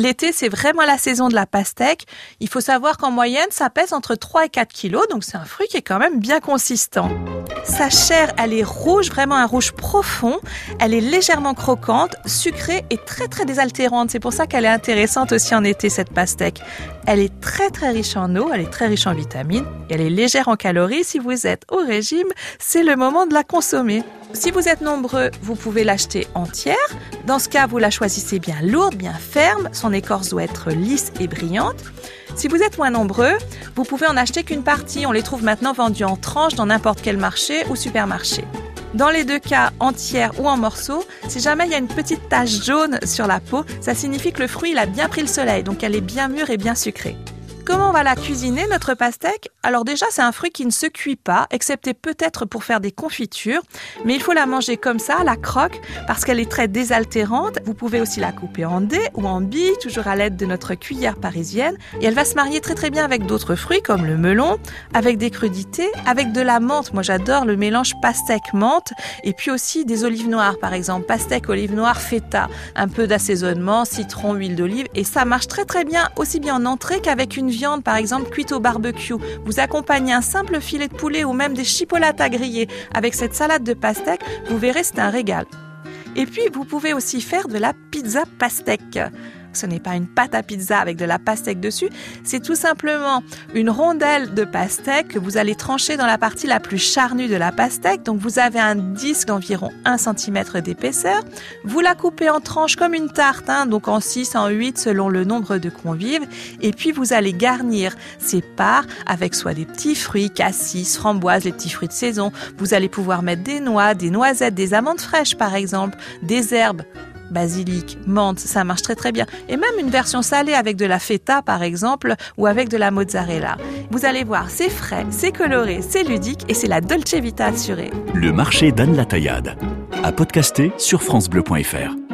l'été, c'est vraiment la saison de la pastèque. Il faut savoir qu'en moyenne, ça pèse entre 3 et 4 kilos, donc c'est un fruit qui est quand même bien consistant. Sa chair, elle est rouge, vraiment un rouge profond. Elle est légèrement croquante, sucrée et très très désaltérante. C'est pour ça qu'elle est intéressante aussi en été, cette pastèque. Elle est très très riche en eau, elle est très riche en vitamines, et elle est légère en calories. Si vous êtes au régime, c'est le moment de la consommer. Si vous êtes nombreux, vous pouvez l'acheter entière. Dans ce cas, vous la choisissez bien lourde, bien ferme. Son écorce doit être lisse et brillante. Si vous êtes moins nombreux, vous pouvez en acheter qu'une partie. On les trouve maintenant vendus en tranches dans n'importe quel marché ou supermarché. Dans les deux cas, entière ou en morceaux, si jamais il y a une petite tache jaune sur la peau, ça signifie que le fruit a bien pris le soleil, donc elle est bien mûre et bien sucrée. Comment on va la cuisiner, notre pastèque? Alors déjà, c'est un fruit qui ne se cuit pas, excepté peut-être pour faire des confitures, mais il faut la manger comme ça, la croque, parce qu'elle est très désaltérante. Vous pouvez aussi la couper en dés ou en billes, toujours à l'aide de notre cuillère parisienne, et elle va se marier très très bien avec d'autres fruits comme le melon, avec des crudités, avec de la menthe. Moi, j'adore le mélange pastèque-menthe, et puis aussi des olives noires, par exemple, pastèque, olive noire, feta, un peu d'assaisonnement, citron, huile d'olive, et ça marche très très bien, aussi bien en entrée qu'avec une viande, par exemple, cuite au barbecue, vous accompagnez un simple filet de poulet ou même des chipolatas grillées avec cette salade de pastèque, vous verrez, c'est un régal. Et puis, vous pouvez aussi faire de la pizza pastèque. Ce n'est pas une pâte à pizza avec de la pastèque dessus, c'est tout simplement une rondelle de pastèque que vous allez trancher dans la partie la plus charnue de la pastèque. Donc vous avez un disque d'environ 1 cm d'épaisseur. Vous la coupez en tranches comme une tarte, hein, donc en 6, en 8 selon le nombre de convives. Et puis vous allez garnir ces parts avec soit des petits fruits, cassis, framboises, les petits fruits de saison. Vous allez pouvoir mettre des noix, des noisettes, des amandes fraîches par exemple, des herbes basilic, menthe, ça marche très très bien. Et même une version salée avec de la feta par exemple ou avec de la mozzarella. Vous allez voir, c'est frais, c'est coloré, c'est ludique et c'est la Dolce Vita assurée. Le marché d'Anne Taillade. À podcaster sur francebleu.fr.